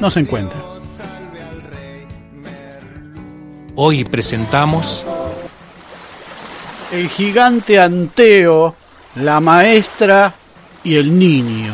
no se encuentra. Hoy presentamos El gigante Anteo, la maestra y el niño.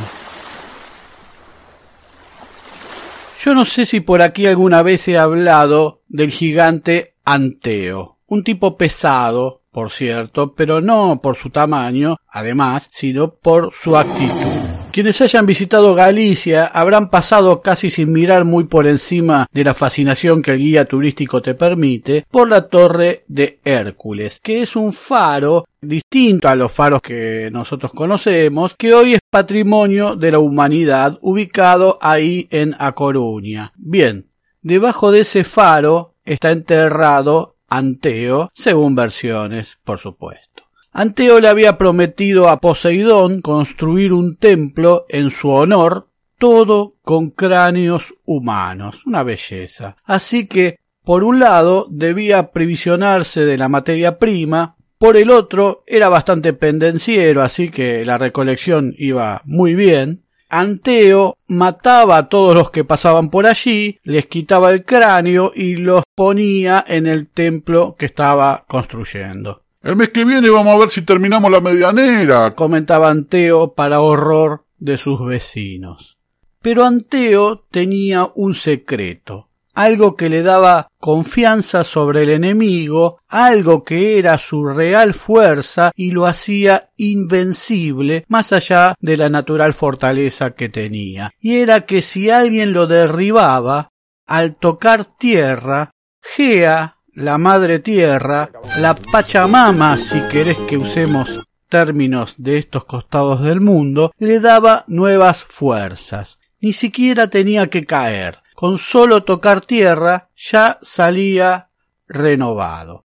Yo no sé si por aquí alguna vez he hablado del gigante Anteo, un tipo pesado, por cierto, pero no por su tamaño, además, sino por su actitud. Quienes hayan visitado Galicia habrán pasado casi sin mirar muy por encima de la fascinación que el guía turístico te permite por la Torre de Hércules, que es un faro distinto a los faros que nosotros conocemos, que hoy es patrimonio de la humanidad ubicado ahí en A Coruña. Bien, debajo de ese faro está enterrado Anteo, según versiones, por supuesto. Anteo le había prometido a Poseidón construir un templo en su honor, todo con cráneos humanos, una belleza. Así que, por un lado, debía previsionarse de la materia prima, por el otro, era bastante pendenciero, así que la recolección iba muy bien. Anteo mataba a todos los que pasaban por allí, les quitaba el cráneo y los ponía en el templo que estaba construyendo. El mes que viene vamos a ver si terminamos la medianera. comentaba Anteo para horror de sus vecinos. Pero Anteo tenía un secreto, algo que le daba confianza sobre el enemigo, algo que era su real fuerza y lo hacía invencible más allá de la natural fortaleza que tenía. Y era que si alguien lo derribaba, al tocar tierra, Gea la madre tierra, la Pachamama, si querés que usemos términos de estos costados del mundo, le daba nuevas fuerzas. Ni siquiera tenía que caer. Con solo tocar tierra ya salía renovado.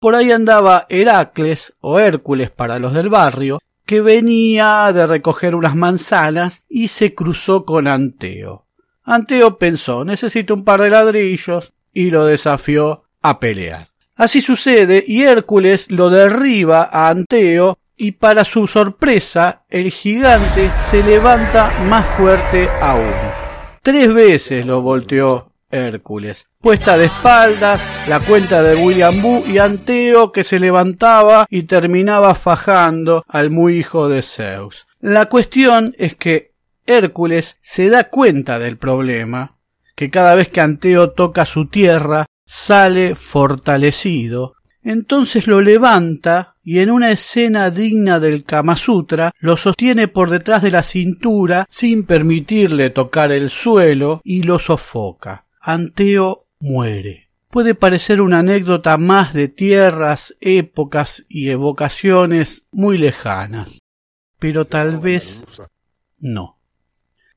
Por ahí andaba Heracles o Hércules para los del barrio, que venía de recoger unas manzanas y se cruzó con Anteo. Anteo pensó necesito un par de ladrillos y lo desafió a pelear. Así sucede y Hércules lo derriba a Anteo y para su sorpresa el gigante se levanta más fuerte aún. Tres veces lo volteó Hércules. Puesta de espaldas, la cuenta de William Boo y Anteo que se levantaba y terminaba fajando al muy hijo de Zeus. La cuestión es que Hércules se da cuenta del problema, que cada vez que Anteo toca su tierra sale fortalecido, entonces lo levanta y en una escena digna del Kama Sutra lo sostiene por detrás de la cintura sin permitirle tocar el suelo y lo sofoca. Anteo muere. Puede parecer una anécdota más de tierras, épocas y evocaciones muy lejanas, pero tal vez no.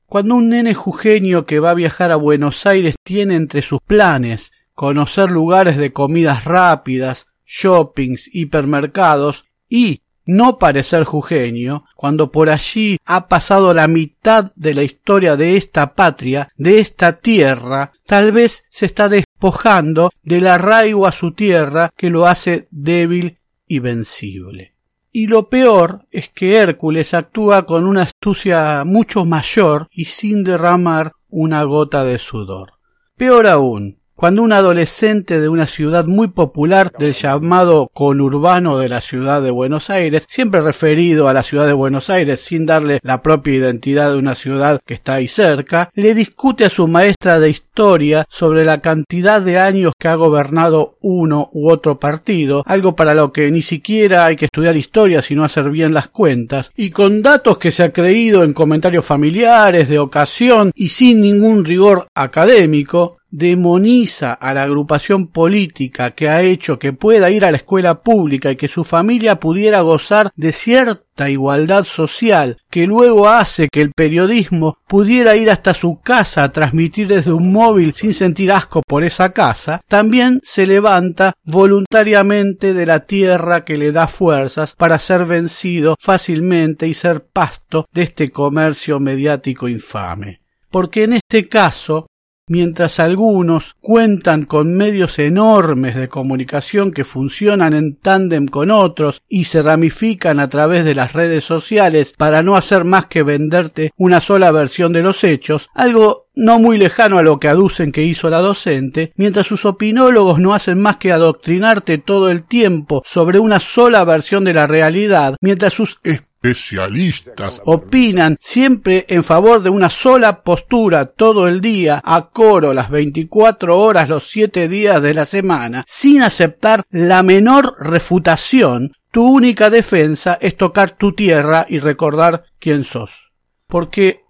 Cuando un nene jujeño que va a viajar a Buenos Aires tiene entre sus planes conocer lugares de comidas rápidas, shoppings, hipermercados y no parecer jujeño, cuando por allí ha pasado la mitad de la historia de esta patria, de esta tierra, tal vez se está despojando del arraigo a su tierra que lo hace débil y vencible. Y lo peor es que Hércules actúa con una astucia mucho mayor y sin derramar una gota de sudor. Peor aún, cuando un adolescente de una ciudad muy popular del llamado conurbano de la ciudad de Buenos Aires, siempre referido a la ciudad de Buenos Aires sin darle la propia identidad de una ciudad que está ahí cerca, le discute a su maestra de historia sobre la cantidad de años que ha gobernado uno u otro partido, algo para lo que ni siquiera hay que estudiar historia sino hacer bien las cuentas, y con datos que se ha creído en comentarios familiares de ocasión y sin ningún rigor académico, demoniza a la agrupación política que ha hecho que pueda ir a la escuela pública y que su familia pudiera gozar de cierta igualdad social, que luego hace que el periodismo pudiera ir hasta su casa a transmitir desde un móvil sin sentir asco por esa casa, también se levanta voluntariamente de la tierra que le da fuerzas para ser vencido fácilmente y ser pasto de este comercio mediático infame. Porque en este caso mientras algunos cuentan con medios enormes de comunicación que funcionan en tándem con otros y se ramifican a través de las redes sociales para no hacer más que venderte una sola versión de los hechos, algo no muy lejano a lo que aducen que hizo la docente, mientras sus opinólogos no hacen más que adoctrinarte todo el tiempo sobre una sola versión de la realidad, mientras sus especialistas opinan siempre en favor de una sola postura todo el día, a coro las 24 horas los 7 días de la semana, sin aceptar la menor refutación, tu única defensa es tocar tu tierra y recordar quién sos. Porque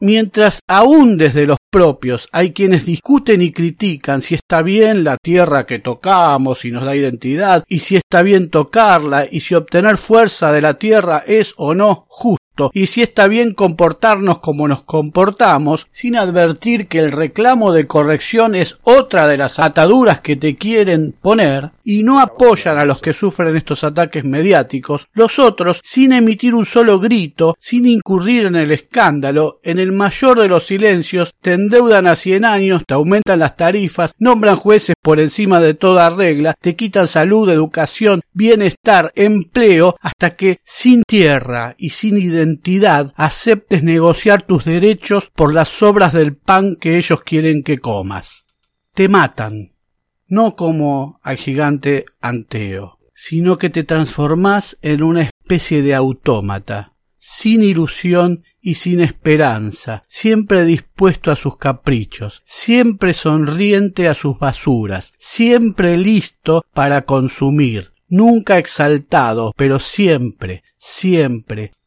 mientras aún desde los propios hay quienes discuten y critican si está bien la tierra que tocamos y nos da identidad, y si está bien tocarla, y si obtener fuerza de la tierra es o no justo y si está bien comportarnos como nos comportamos, sin advertir que el reclamo de corrección es otra de las ataduras que te quieren poner, y no apoyan a los que sufren estos ataques mediáticos, los otros, sin emitir un solo grito, sin incurrir en el escándalo, en el mayor de los silencios, te endeudan a cien años, te aumentan las tarifas, nombran jueces por encima de toda regla, te quitan salud, educación, bienestar, empleo, hasta que sin tierra y sin identidad entidad aceptes negociar tus derechos por las sobras del pan que ellos quieren que comas. Te matan, no como al gigante Anteo, sino que te transformás en una especie de autómata, sin ilusión y sin esperanza, siempre dispuesto a sus caprichos, siempre sonriente a sus basuras, siempre listo para consumir, nunca exaltado, pero siempre, siempre,